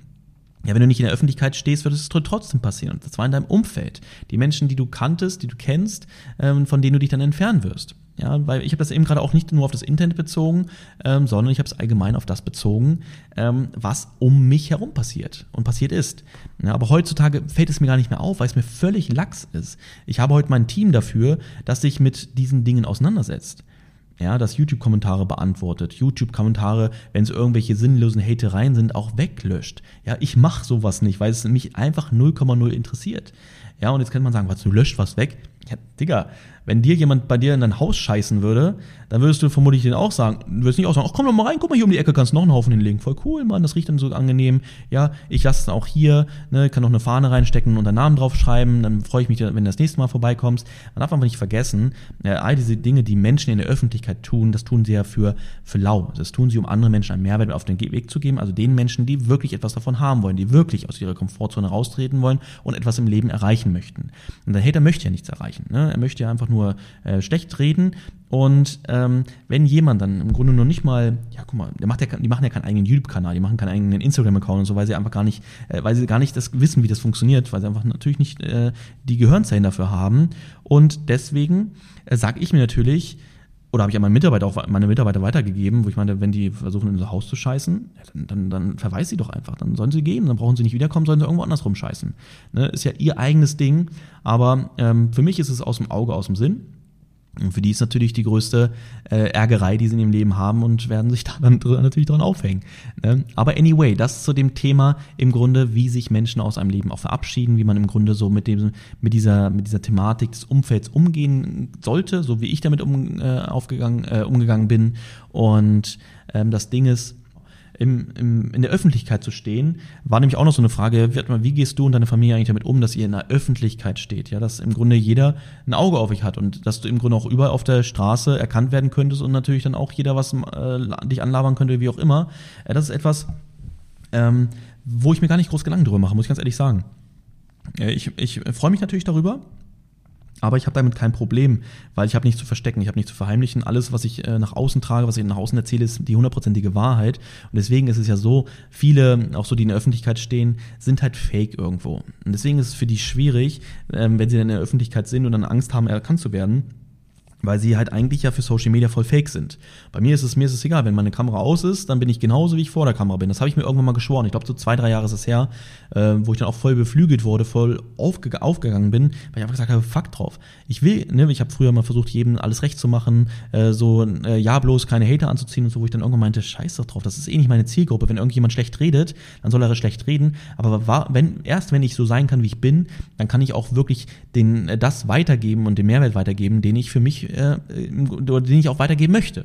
Ja, wenn du nicht in der Öffentlichkeit stehst, wird es trotzdem passieren. Und das war in deinem Umfeld. Die Menschen, die du kanntest, die du kennst, ähm, von denen du dich dann entfernen wirst. Ja, weil ich habe das eben gerade auch nicht nur auf das Internet bezogen, ähm, sondern ich habe es allgemein auf das bezogen, ähm, was um mich herum passiert und passiert ist. Ja, aber heutzutage fällt es mir gar nicht mehr auf, weil es mir völlig lax ist. Ich habe heute mein Team dafür, dass sich mit diesen Dingen auseinandersetzt ja, das YouTube-Kommentare beantwortet, YouTube-Kommentare, wenn es irgendwelche sinnlosen Hatereien sind, auch weglöscht. Ja, ich mache sowas nicht, weil es mich einfach 0,0 interessiert. Ja, und jetzt könnte man sagen, was, du löscht was weg? Ja, Digga, wenn dir jemand bei dir in dein Haus scheißen würde, dann würdest du vermutlich den auch sagen, du würdest nicht auch sagen, ach komm doch mal rein, guck mal hier um die Ecke, kannst noch einen Haufen hinlegen. Voll cool, Mann, das riecht dann so angenehm. Ja, ich lasse es auch hier, ne, kann noch eine Fahne reinstecken und deinen Namen draufschreiben, dann freue ich mich, wenn du das nächste Mal vorbeikommst. Man darf einfach nicht vergessen, äh, all diese Dinge, die Menschen in der Öffentlichkeit tun, das tun sie ja für, für lau. Das tun sie, um anderen Menschen einen Mehrwert auf den Weg zu geben, also den Menschen, die wirklich etwas davon haben wollen, die wirklich aus ihrer Komfortzone raustreten wollen und etwas im Leben erreichen möchten. Und der Hater möchte ja nichts erreichen. Ne? Er möchte ja einfach nur äh, schlecht reden. Und ähm, wenn jemand dann im Grunde noch nicht mal, ja guck mal, der macht ja, die machen ja keinen eigenen YouTube-Kanal, die machen keinen eigenen Instagram-Account und so, weil sie einfach gar nicht, äh, weil sie gar nicht das wissen, wie das funktioniert, weil sie einfach natürlich nicht äh, die Gehirnzellen dafür haben. Und deswegen äh, sage ich mir natürlich, oder habe ich an meine Mitarbeiter auch meine Mitarbeiter weitergegeben, wo ich meine, wenn die versuchen, in unser Haus zu scheißen, dann, dann, dann verweist sie doch einfach. Dann sollen sie gehen, dann brauchen sie nicht wiederkommen, sollen sie irgendwo anders rumscheißen. Ne? Ist ja ihr eigenes Ding, aber ähm, für mich ist es aus dem Auge, aus dem Sinn. Und für die ist natürlich die größte äh, Ärgerei, die sie in ihrem Leben haben und werden sich da dann natürlich dran aufhängen. Ne? Aber anyway, das zu dem Thema im Grunde, wie sich Menschen aus einem Leben auch verabschieden, wie man im Grunde so mit dem, mit dieser, mit dieser Thematik des Umfelds umgehen sollte, so wie ich damit um, äh, aufgegangen, äh, umgegangen bin. Und ähm, das Ding ist, im, im, in der Öffentlichkeit zu stehen, war nämlich auch noch so eine Frage, wie gehst du und deine Familie eigentlich damit um, dass ihr in der Öffentlichkeit steht? Ja, dass im Grunde jeder ein Auge auf euch hat und dass du im Grunde auch überall auf der Straße erkannt werden könntest und natürlich dann auch jeder was äh, dich anlabern könnte, wie auch immer. Äh, das ist etwas, ähm, wo ich mir gar nicht groß Gedanken drüber mache, muss ich ganz ehrlich sagen. Äh, ich, ich freue mich natürlich darüber, aber ich habe damit kein Problem, weil ich habe nichts zu verstecken, ich habe nichts zu verheimlichen. Alles, was ich äh, nach außen trage, was ich nach außen erzähle, ist die hundertprozentige Wahrheit. Und deswegen ist es ja so, viele, auch so die in der Öffentlichkeit stehen, sind halt fake irgendwo. Und deswegen ist es für die schwierig, ähm, wenn sie dann in der Öffentlichkeit sind und dann Angst haben, erkannt zu werden weil sie halt eigentlich ja für Social Media voll fake sind. Bei mir ist es mir ist es egal, wenn meine Kamera aus ist, dann bin ich genauso wie ich vor der Kamera bin. Das habe ich mir irgendwann mal geschworen. Ich glaube so zwei drei Jahre ist es her, äh, wo ich dann auch voll beflügelt wurde, voll aufge aufgegangen bin, weil ich einfach gesagt habe, fuck drauf. Ich will, ne, ich habe früher mal versucht, jedem alles recht zu machen, äh, so äh, ja bloß keine Hater anzuziehen und so, wo ich dann irgendwann meinte, scheiß doch drauf, das ist eh nicht meine Zielgruppe. Wenn irgendjemand schlecht redet, dann soll er schlecht reden. Aber war, wenn erst wenn ich so sein kann, wie ich bin, dann kann ich auch wirklich den äh, das weitergeben und den Mehrwert weitergeben, den ich für mich äh, den ich auch weitergeben möchte.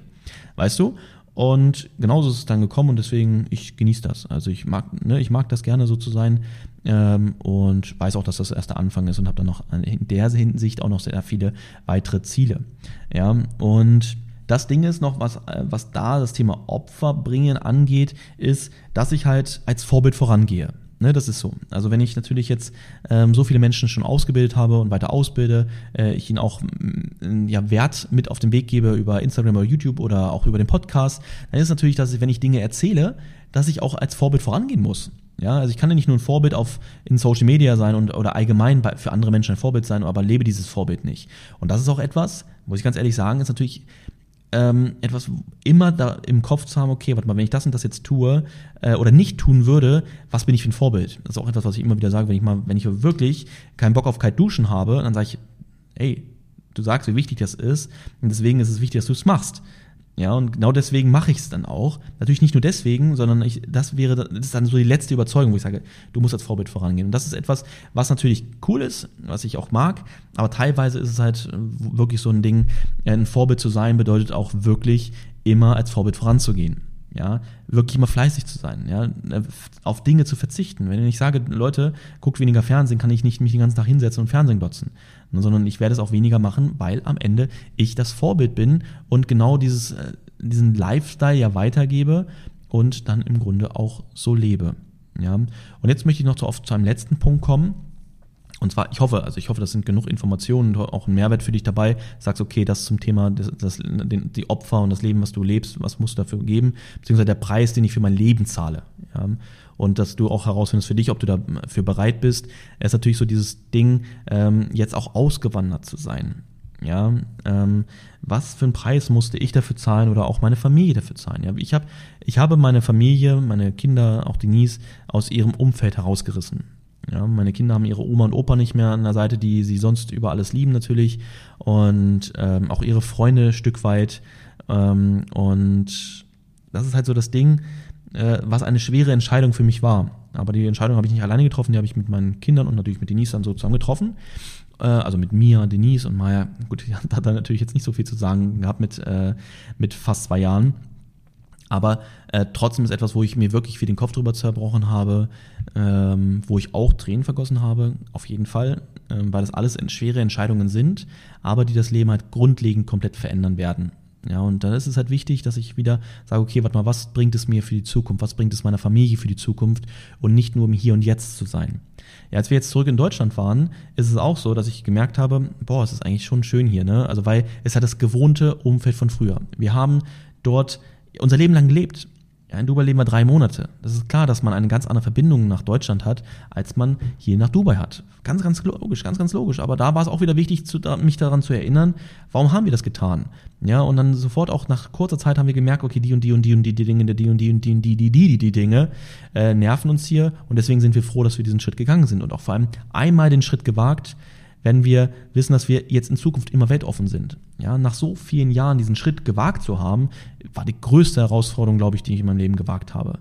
Weißt du? Und genauso ist es dann gekommen und deswegen, ich genieße das. Also ich mag, ne, ich mag das gerne so zu sein ähm, und weiß auch, dass das erst der Anfang ist und habe dann noch in der Hinsicht auch noch sehr viele weitere Ziele. Ja, und das Ding ist noch, was, was da das Thema Opfer bringen angeht, ist, dass ich halt als Vorbild vorangehe. Ne, das ist so. Also wenn ich natürlich jetzt ähm, so viele Menschen schon ausgebildet habe und weiter ausbilde, äh, ich ihnen auch mm, ja, Wert mit auf den Weg gebe über Instagram oder YouTube oder auch über den Podcast, dann ist natürlich, dass ich, wenn ich Dinge erzähle, dass ich auch als Vorbild vorangehen muss. Ja, also ich kann ja nicht nur ein Vorbild auf in Social Media sein und oder allgemein bei, für andere Menschen ein Vorbild sein, aber lebe dieses Vorbild nicht. Und das ist auch etwas, muss ich ganz ehrlich sagen, ist natürlich ähm, etwas immer da im Kopf zu haben, okay, warte mal, wenn ich das und das jetzt tue äh, oder nicht tun würde, was bin ich für ein Vorbild? Das ist auch etwas, was ich immer wieder sage, wenn ich mal, wenn ich wirklich keinen Bock auf kalt duschen habe, dann sage ich, ey, du sagst, wie wichtig das ist und deswegen ist es wichtig, dass du es machst. Ja, und genau deswegen mache ich es dann auch. Natürlich nicht nur deswegen, sondern ich, das wäre, das ist dann so die letzte Überzeugung, wo ich sage, du musst als Vorbild vorangehen. Und das ist etwas, was natürlich cool ist, was ich auch mag, aber teilweise ist es halt wirklich so ein Ding, ein Vorbild zu sein bedeutet auch wirklich immer als Vorbild voranzugehen ja, wirklich immer fleißig zu sein, ja, auf Dinge zu verzichten. Wenn ich sage, Leute, guckt weniger Fernsehen, kann ich nicht mich den ganzen Tag hinsetzen und Fernsehen glotzen, sondern ich werde es auch weniger machen, weil am Ende ich das Vorbild bin und genau dieses, äh, diesen Lifestyle ja weitergebe und dann im Grunde auch so lebe. Ja, und jetzt möchte ich noch zu, oft zu einem letzten Punkt kommen und zwar, ich hoffe, also ich hoffe, das sind genug Informationen und auch ein Mehrwert für dich dabei. Sagst, okay, das zum Thema, das, das, den, die Opfer und das Leben, was du lebst, was musst du dafür geben, beziehungsweise der Preis, den ich für mein Leben zahle. Ja? Und dass du auch herausfindest für dich, ob du dafür bereit bist. Ist natürlich so dieses Ding, ähm, jetzt auch ausgewandert zu sein. Ja, ähm, was für einen Preis musste ich dafür zahlen oder auch meine Familie dafür zahlen? Ja, ich habe ich habe meine Familie, meine Kinder, auch Denise aus ihrem Umfeld herausgerissen. Ja, meine Kinder haben ihre Oma und Opa nicht mehr an der Seite, die sie sonst über alles lieben natürlich. Und ähm, auch ihre Freunde ein Stück weit. Ähm, und das ist halt so das Ding, äh, was eine schwere Entscheidung für mich war. Aber die Entscheidung habe ich nicht alleine getroffen, die habe ich mit meinen Kindern und natürlich mit Denise dann so zusammen getroffen. Äh, also mit Mia, Denise und Maya. Gut, die hat da natürlich jetzt nicht so viel zu sagen gehabt mit, äh, mit fast zwei Jahren. Aber äh, trotzdem ist etwas, wo ich mir wirklich viel den Kopf drüber zerbrochen habe, ähm, wo ich auch Tränen vergossen habe, auf jeden Fall, ähm, weil das alles schwere Entscheidungen sind, aber die das Leben halt grundlegend komplett verändern werden. Ja, und dann ist es halt wichtig, dass ich wieder sage, okay, warte mal, was bringt es mir für die Zukunft? Was bringt es meiner Familie für die Zukunft? Und nicht nur im Hier und Jetzt zu sein. Ja, als wir jetzt zurück in Deutschland waren, ist es auch so, dass ich gemerkt habe, boah, es ist eigentlich schon schön hier, ne? Also, weil es hat das gewohnte Umfeld von früher. Wir haben dort unser Leben lang gelebt. Ja, in Dubai leben wir drei Monate. Das ist klar, dass man eine ganz andere Verbindung nach Deutschland hat, als man hier nach Dubai hat. Ganz, ganz logisch, ganz, ganz logisch. Aber da war es auch wieder wichtig, zu, mich daran zu erinnern, warum haben wir das getan? Ja, und dann sofort auch nach kurzer Zeit haben wir gemerkt, okay, die und die und die und die, die Dinge, die und die und die und die, die, die, die, die Dinge äh, nerven uns hier. Und deswegen sind wir froh, dass wir diesen Schritt gegangen sind und auch vor allem einmal den Schritt gewagt, wenn wir wissen, dass wir jetzt in Zukunft immer weltoffen sind. Ja, nach so vielen Jahren diesen Schritt gewagt zu haben, war die größte Herausforderung, glaube ich, die ich in meinem Leben gewagt habe.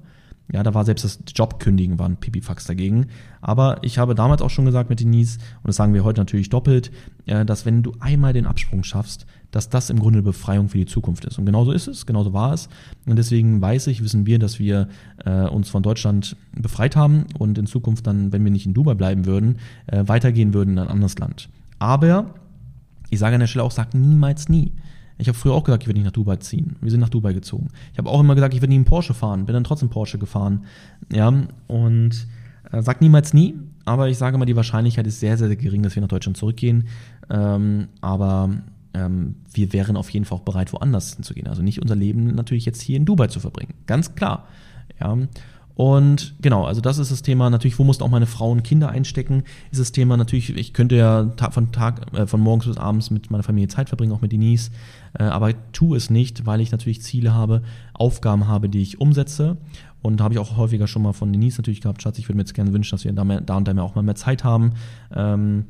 Ja, da war selbst das Jobkündigen war ein Pipifax dagegen. Aber ich habe damals auch schon gesagt mit Denise, und das sagen wir heute natürlich doppelt, äh, dass wenn du einmal den Absprung schaffst, dass das im Grunde eine Befreiung für die Zukunft ist. Und genauso ist es, genauso war es. Und deswegen weiß ich, wissen wir, dass wir äh, uns von Deutschland befreit haben und in Zukunft dann, wenn wir nicht in Dubai bleiben würden, äh, weitergehen würden in ein anderes Land. Aber ich sage an der Stelle auch, sag niemals nie. Ich habe früher auch gesagt, ich werde nicht nach Dubai ziehen. Wir sind nach Dubai gezogen. Ich habe auch immer gesagt, ich werde nie einen Porsche fahren. Bin dann trotzdem Porsche gefahren. Ja, und äh, sag niemals nie. Aber ich sage mal, die Wahrscheinlichkeit ist sehr, sehr, sehr gering, dass wir nach Deutschland zurückgehen. Ähm, aber ähm, wir wären auf jeden Fall auch bereit, woanders hinzugehen. Also nicht unser Leben natürlich jetzt hier in Dubai zu verbringen. Ganz klar. Ja. Und genau, also das ist das Thema. Natürlich, wo mussten auch meine Frau und Kinder einstecken? Ist das Thema natürlich, ich könnte ja von Tag, äh, von morgens bis abends mit meiner Familie Zeit verbringen, auch mit Denise. Äh, aber tu es nicht, weil ich natürlich Ziele habe, Aufgaben habe, die ich umsetze. Und da habe ich auch häufiger schon mal von Denise natürlich gehabt, Schatz, ich würde mir jetzt gerne wünschen, dass wir da, mehr, da und da mehr auch mal mehr Zeit haben. Ähm,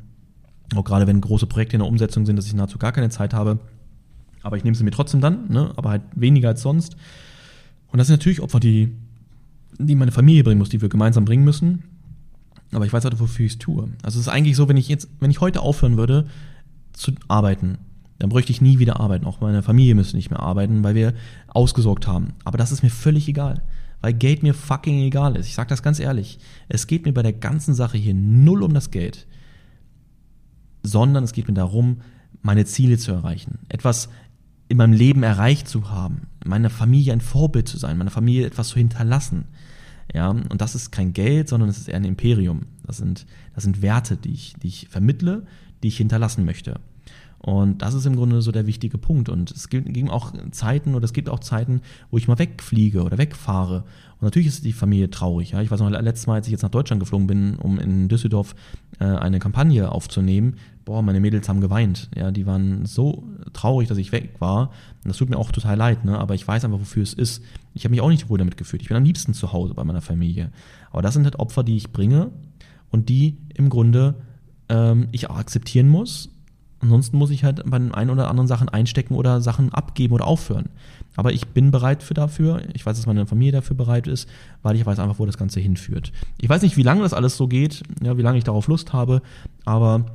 auch gerade wenn große Projekte in der Umsetzung sind, dass ich nahezu gar keine Zeit habe. Aber ich nehme sie mir trotzdem dann, ne? aber halt weniger als sonst. Und das sind natürlich Opfer, die, die meine Familie bringen muss, die wir gemeinsam bringen müssen. Aber ich weiß halt, wofür ich es tue. Also es ist eigentlich so, wenn ich jetzt, wenn ich heute aufhören würde zu arbeiten, dann bräuchte ich nie wieder arbeiten. Auch meine Familie müsste nicht mehr arbeiten, weil wir ausgesorgt haben. Aber das ist mir völlig egal. Weil Geld mir fucking egal ist. Ich sage das ganz ehrlich. Es geht mir bei der ganzen Sache hier null um das Geld sondern es geht mir darum, meine Ziele zu erreichen, etwas in meinem Leben erreicht zu haben, meiner Familie ein Vorbild zu sein, meiner Familie etwas zu hinterlassen. Ja, und das ist kein Geld, sondern es ist eher ein Imperium. Das sind, das sind Werte, die ich, die ich vermittle, die ich hinterlassen möchte. Und das ist im Grunde so der wichtige Punkt. Und es gibt auch Zeiten oder es gibt auch Zeiten, wo ich mal wegfliege oder wegfahre. Und natürlich ist die Familie traurig. Ja. Ich weiß noch, letztes Mal, als ich jetzt nach Deutschland geflogen bin, um in Düsseldorf äh, eine Kampagne aufzunehmen, boah, meine Mädels haben geweint. Ja, die waren so traurig, dass ich weg war. Und das tut mir auch total leid, ne? aber ich weiß einfach, wofür es ist. Ich habe mich auch nicht wohl damit gefühlt. Ich bin am liebsten zu Hause bei meiner Familie. Aber das sind halt Opfer, die ich bringe und die im Grunde ähm, ich auch akzeptieren muss Ansonsten muss ich halt bei den einen oder anderen Sachen einstecken oder Sachen abgeben oder aufhören. Aber ich bin bereit für dafür. Ich weiß, dass meine Familie dafür bereit ist, weil ich weiß einfach, wo das Ganze hinführt. Ich weiß nicht, wie lange das alles so geht, ja, wie lange ich darauf Lust habe, aber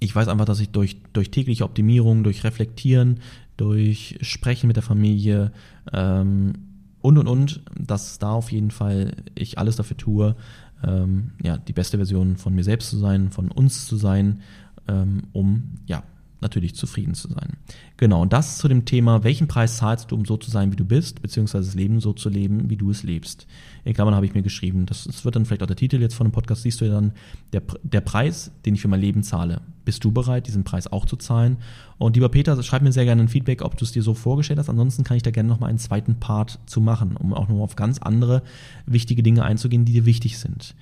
ich weiß einfach, dass ich durch, durch tägliche Optimierung, durch Reflektieren, durch Sprechen mit der Familie ähm, und und und, dass da auf jeden Fall ich alles dafür tue, ähm, ja, die beste Version von mir selbst zu sein, von uns zu sein ähm, um ja natürlich zufrieden zu sein. Genau, und das zu dem Thema, welchen Preis zahlst du, um so zu sein, wie du bist, beziehungsweise das Leben so zu leben, wie du es lebst. In Klammern habe ich mir geschrieben, das, das wird dann vielleicht auch der Titel jetzt von dem Podcast, siehst du ja dann, der, der Preis, den ich für mein Leben zahle. Bist du bereit, diesen Preis auch zu zahlen? Und lieber Peter, schreib mir sehr gerne ein Feedback, ob du es dir so vorgestellt hast. Ansonsten kann ich da gerne nochmal einen zweiten Part zu machen, um auch noch auf ganz andere wichtige Dinge einzugehen, die dir wichtig sind.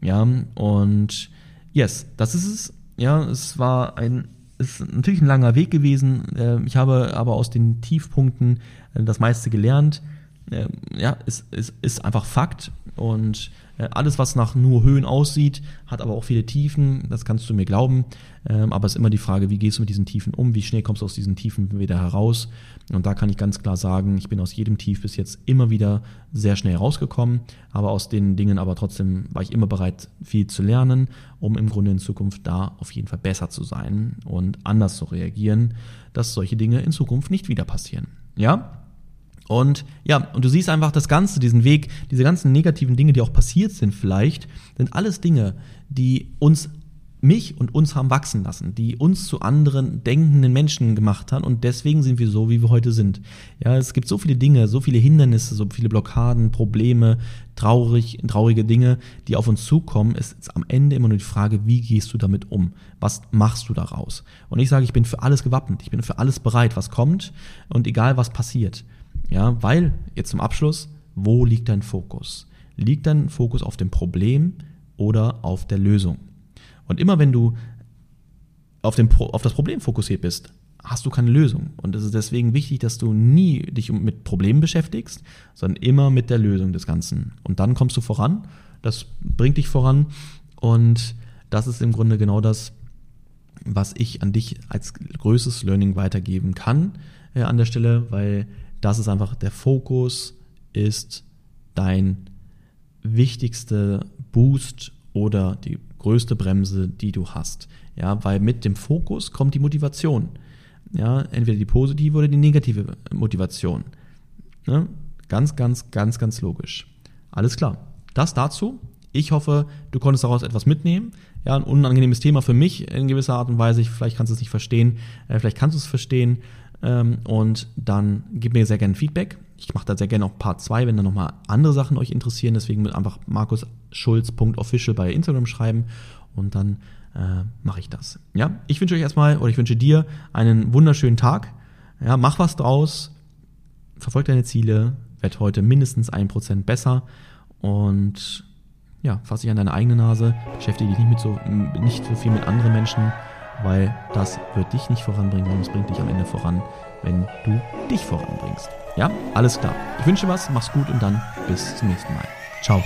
Ja, und yes, das ist es ja, es war ein, ist natürlich ein langer Weg gewesen. Ähm, ich habe aber aus den Tiefpunkten äh, das meiste gelernt. Ähm, ja, es, es ist einfach Fakt. Und alles, was nach nur Höhen aussieht, hat aber auch viele Tiefen. Das kannst du mir glauben. Ähm, aber es ist immer die Frage, wie gehst du mit diesen Tiefen um? Wie schnell kommst du aus diesen Tiefen wieder heraus? Und da kann ich ganz klar sagen, ich bin aus jedem Tief bis jetzt immer wieder sehr schnell rausgekommen. Aber aus den Dingen aber trotzdem war ich immer bereit, viel zu lernen, um im Grunde in Zukunft da auf jeden Fall besser zu sein und anders zu reagieren, dass solche Dinge in Zukunft nicht wieder passieren. Ja? Und ja, und du siehst einfach das Ganze, diesen Weg, diese ganzen negativen Dinge, die auch passiert sind vielleicht, sind alles Dinge, die uns mich und uns haben wachsen lassen, die uns zu anderen denkenden Menschen gemacht haben und deswegen sind wir so, wie wir heute sind. Ja, es gibt so viele Dinge, so viele Hindernisse, so viele Blockaden, Probleme, traurig, traurige Dinge, die auf uns zukommen. Es ist am Ende immer nur die Frage, wie gehst du damit um? Was machst du daraus? Und ich sage, ich bin für alles gewappnet, ich bin für alles bereit, was kommt und egal was passiert. Ja, weil, jetzt zum Abschluss, wo liegt dein Fokus? Liegt dein Fokus auf dem Problem oder auf der Lösung? Und immer wenn du auf, dem, auf das Problem fokussiert bist, hast du keine Lösung. Und es ist deswegen wichtig, dass du nie dich mit Problemen beschäftigst, sondern immer mit der Lösung des Ganzen. Und dann kommst du voran, das bringt dich voran und das ist im Grunde genau das, was ich an dich als größtes Learning weitergeben kann äh, an der Stelle, weil das ist einfach der Fokus ist dein wichtigste Boost oder die größte Bremse, die du hast. Ja, weil mit dem Fokus kommt die Motivation. Ja, entweder die positive oder die negative Motivation. Ne? Ganz, ganz, ganz, ganz logisch. Alles klar. Das dazu. Ich hoffe, du konntest daraus etwas mitnehmen. Ja, ein unangenehmes Thema für mich in gewisser Art und Weise. Vielleicht kannst du es nicht verstehen, äh, vielleicht kannst du es verstehen. Ähm, und dann gib mir sehr gerne Feedback. Ich mache da sehr gerne auch Part 2, wenn da nochmal andere Sachen euch interessieren. Deswegen einfach markusschulz.official bei Instagram schreiben und dann äh, mache ich das. Ja, ich wünsche euch erstmal oder ich wünsche dir einen wunderschönen Tag. Ja, mach was draus, verfolg deine Ziele, werd heute mindestens ein Prozent besser und ja, fass dich an deine eigene Nase, beschäftige dich nicht mit so, nicht so viel mit anderen Menschen, weil das wird dich nicht voranbringen, sondern es bringt dich am Ende voran, wenn du dich voranbringst. Ja, alles klar. Ich wünsche was, mach's gut und dann bis zum nächsten Mal. Ciao.